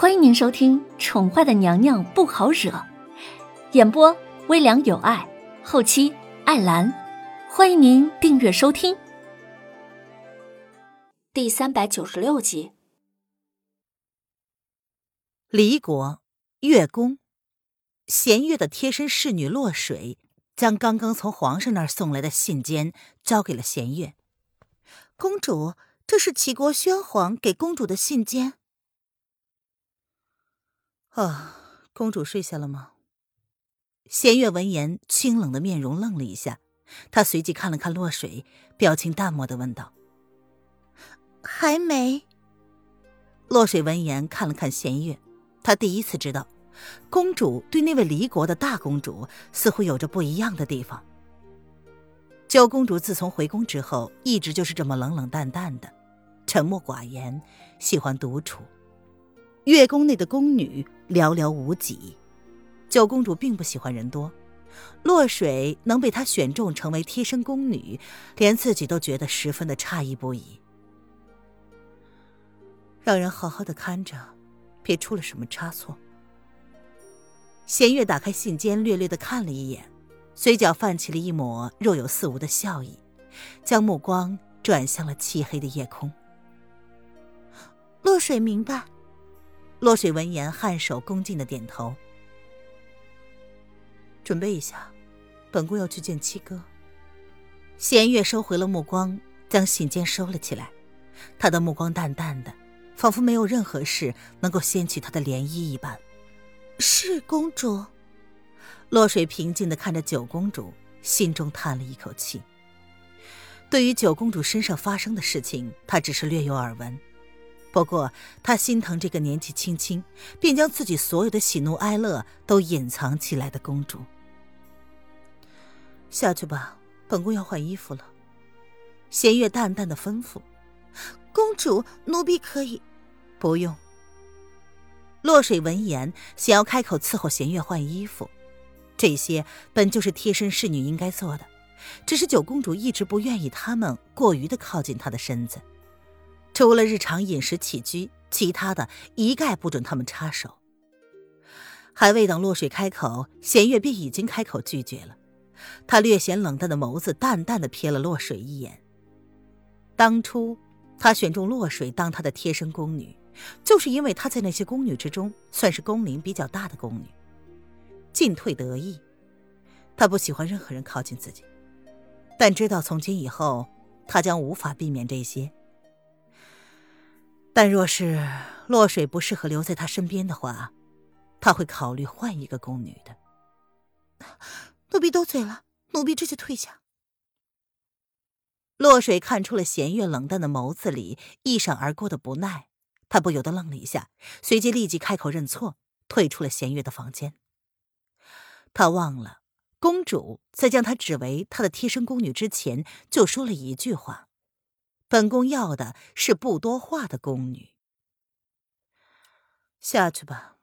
欢迎您收听《宠坏的娘娘不好惹》，演播微凉有爱，后期艾兰。欢迎您订阅收听。第三百九十六集，离国月宫，弦月的贴身侍女落水将刚刚从皇上那儿送来的信笺交给了弦月。公主，这是齐国宣皇给公主的信笺。啊，公主睡下了吗？弦月闻言，清冷的面容愣了一下，她随即看了看落水，表情淡漠的问道：“还没。”落水闻言看了看弦月，他第一次知道，公主对那位离国的大公主似乎有着不一样的地方。九公主自从回宫之后，一直就是这么冷冷淡淡的，沉默寡言，喜欢独处。月宫内的宫女寥寥无几，九公主并不喜欢人多。落水能被她选中成为贴身宫女，连自己都觉得十分的诧异不已。让人好好的看着，别出了什么差错。弦月打开信笺，略略的看了一眼，嘴角泛起了一抹若有似无的笑意，将目光转向了漆黑的夜空。落水明白。洛水闻言，颔首恭敬的点头。准备一下，本宫要去见七哥。弦月收回了目光，将信笺收了起来。他的目光淡淡的，仿佛没有任何事能够掀起他的涟漪一般。是公主。洛水平静的看着九公主，心中叹了一口气。对于九公主身上发生的事情，他只是略有耳闻。不过，他心疼这个年纪轻轻便将自己所有的喜怒哀乐都隐藏起来的公主。下去吧，本宫要换衣服了。弦月淡淡的吩咐：“公主，奴婢可以。”不用。落水闻言，想要开口伺候弦月换衣服，这些本就是贴身侍女应该做的，只是九公主一直不愿意他们过于的靠近她的身子。除了日常饮食起居，其他的一概不准他们插手。还未等洛水开口，弦月便已经开口拒绝了。他略显冷淡的眸子淡淡的瞥了洛水一眼。当初他选中洛水当他的贴身宫女，就是因为她在那些宫女之中算是宫龄比较大的宫女，进退得意。他不喜欢任何人靠近自己，但知道从今以后他将无法避免这些。但若是洛水不适合留在他身边的话，他会考虑换一个宫女的。奴婢多嘴了，奴婢这就退下。洛水看出了弦月冷淡的眸子里一闪而过的不耐，他不由得愣了一下，随即立即开口认错，退出了弦月的房间。他忘了，公主在将他指为他的贴身宫女之前，就说了一句话。本宫要的是不多话的宫女。下去吧。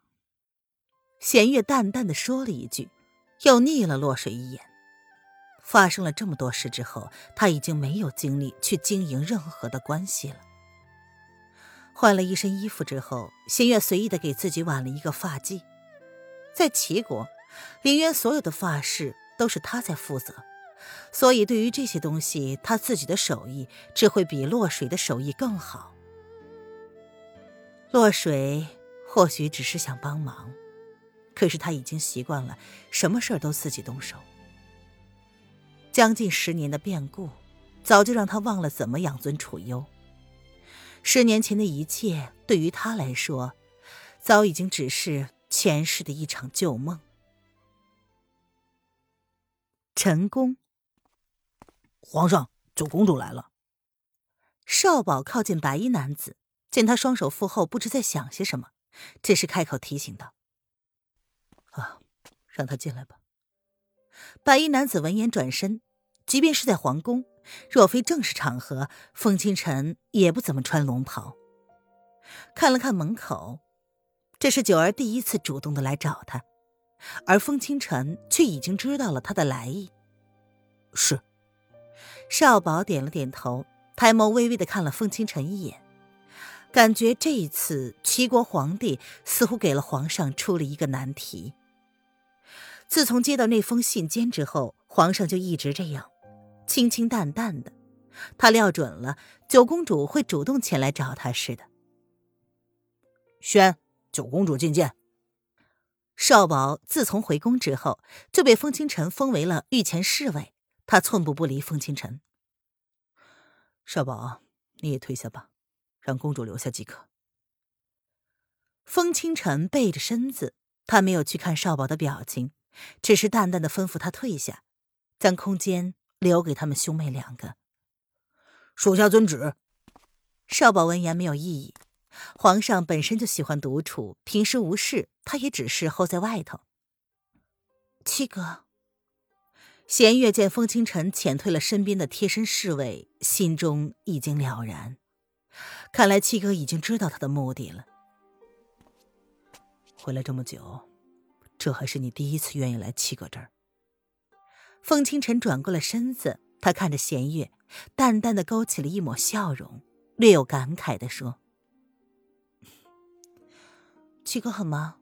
弦月淡淡的说了一句，又睨了落水一眼。发生了这么多事之后，他已经没有精力去经营任何的关系了。换了一身衣服之后，弦月随意的给自己挽了一个发髻。在齐国，林渊所有的发饰都是他在负责。所以，对于这些东西，他自己的手艺只会比落水的手艺更好。落水或许只是想帮忙，可是他已经习惯了什么事儿都自己动手。将近十年的变故，早就让他忘了怎么养尊处优。十年前的一切，对于他来说，早已经只是前世的一场旧梦。陈宫。皇上，九公主来了。少保靠近白衣男子，见他双手负后，不知在想些什么，这时开口提醒道：“啊，让他进来吧。”白衣男子闻言转身，即便是在皇宫，若非正式场合，风清晨也不怎么穿龙袍。看了看门口，这是九儿第一次主动的来找他，而风清晨却已经知道了他的来意。是。少宝点了点头，抬眸微微的看了风清晨一眼，感觉这一次齐国皇帝似乎给了皇上出了一个难题。自从接到那封信笺之后，皇上就一直这样，清清淡淡的。他料准了九公主会主动前来找他似的。宣九公主觐见。少保自从回宫之后，就被风清晨封为了御前侍卫，他寸步不离风清晨。少宝，你也退下吧，让公主留下即可。风清晨背着身子，他没有去看少宝的表情，只是淡淡的吩咐他退下，将空间留给他们兄妹两个。属下遵旨。少宝闻言没有异议。皇上本身就喜欢独处，平时无事，他也只是候在外头。七哥，弦月见风清晨遣退了身边的贴身侍卫，心中已经了然。看来七哥已经知道他的目的了。回来这么久，这还是你第一次愿意来七哥这儿。风清晨转过了身子，他看着弦月，淡淡的勾起了一抹笑容，略有感慨的说。七哥很忙，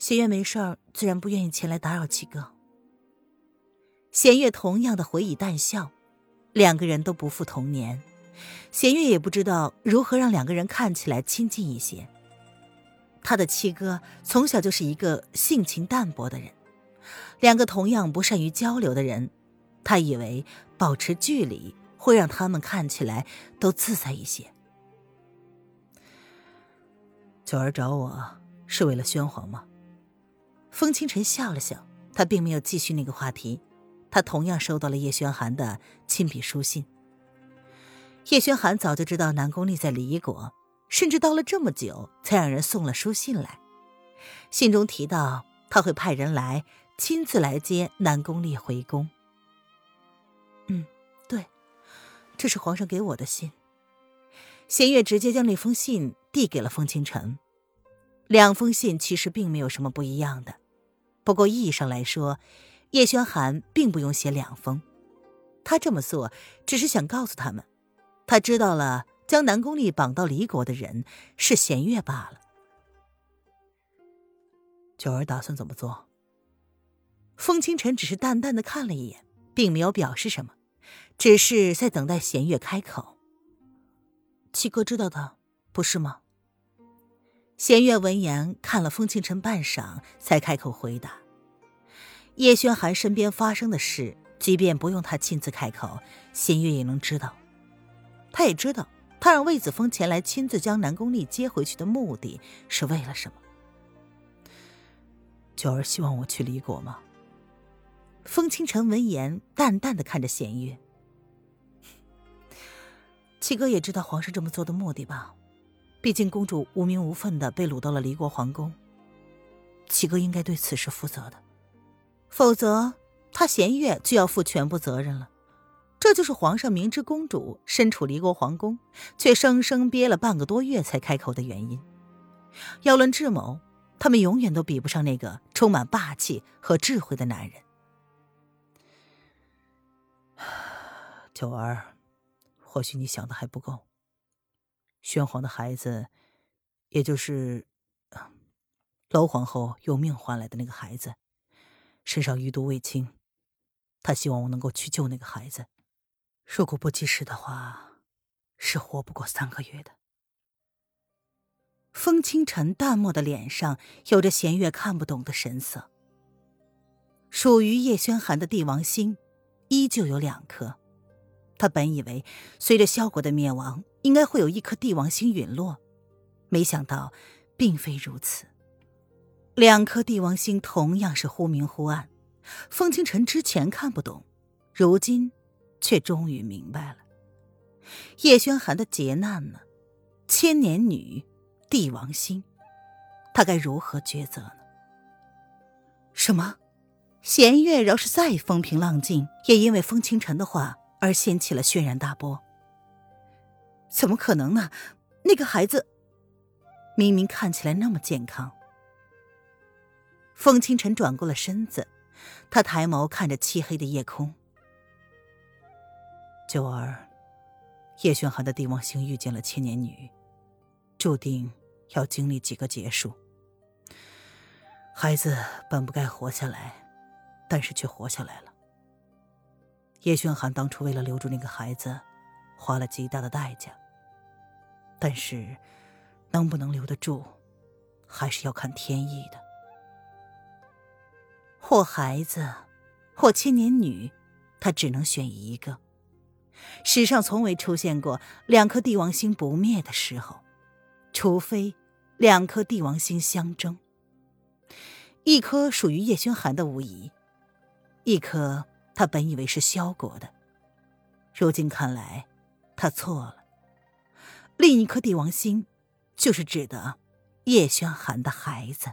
弦月没事儿，自然不愿意前来打扰七哥。弦月同样的回以淡笑，两个人都不复童年，弦月也不知道如何让两个人看起来亲近一些。他的七哥从小就是一个性情淡薄的人，两个同样不善于交流的人，他以为保持距离会让他们看起来都自在一些。九儿找我。是为了宣皇吗？风清晨笑了笑，他并没有继续那个话题。他同样收到了叶宣寒的亲笔书信。叶宣寒早就知道南宫丽在离国，甚至到了这么久才让人送了书信来。信中提到他会派人来亲自来接南宫丽回宫。嗯，对，这是皇上给我的信。弦月直接将那封信递给了风清晨。两封信其实并没有什么不一样的，不过意义上来说，叶轩寒并不用写两封，他这么做只是想告诉他们，他知道了将南宫丽绑到离国的人是弦月罢了。九儿打算怎么做？风清晨只是淡淡的看了一眼，并没有表示什么，只是在等待弦月开口。七哥知道的，不是吗？弦月闻言看了风清晨半晌，才开口回答：“叶轩寒身边发生的事，即便不用他亲自开口，弦月也能知道。他也知道，他让魏子峰前来亲自将南宫丽接回去的目的是为了什么。”九儿希望我去离国吗？风清晨闻言，淡淡的看着弦月：“七哥也知道皇上这么做的目的吧？”毕竟公主无名无分的被掳到了离国皇宫，七哥应该对此事负责的，否则他弦月就要负全部责任了。这就是皇上明知公主身处离国皇宫，却生生憋了半个多月才开口的原因。要论智谋，他们永远都比不上那个充满霸气和智慧的男人。九儿，或许你想的还不够。宣皇的孩子，也就是娄皇后用命换来的那个孩子，身上余毒未清。他希望我能够去救那个孩子，如果不及时的话，是活不过三个月的。风清晨淡漠的脸上有着弦月看不懂的神色。属于叶轩寒的帝王星，依旧有两颗。他本以为，随着萧国的灭亡，应该会有一颗帝王星陨落，没想到，并非如此。两颗帝王星同样是忽明忽暗。风清晨之前看不懂，如今却终于明白了。叶轩寒的劫难呢？千年女，帝王星，他该如何抉择呢？什么？弦月饶是再风平浪静，也因为风清晨的话。而掀起了轩然大波。怎么可能呢？那个孩子明明看起来那么健康。风清晨转过了身子，他抬眸看着漆黑的夜空。九儿，叶轩寒的帝王星遇见了千年女，注定要经历几个劫数。孩子本不该活下来，但是却活下来了。叶轩寒当初为了留住那个孩子，花了极大的代价。但是，能不能留得住，还是要看天意的。或孩子，或千年女，他只能选一个。史上从未出现过两颗帝王星不灭的时候，除非两颗帝王星相争。一颗属于叶轩寒的无疑，一颗他本以为是萧国的，如今看来，他错了。另一颗帝王星，就是指的叶轩寒的孩子。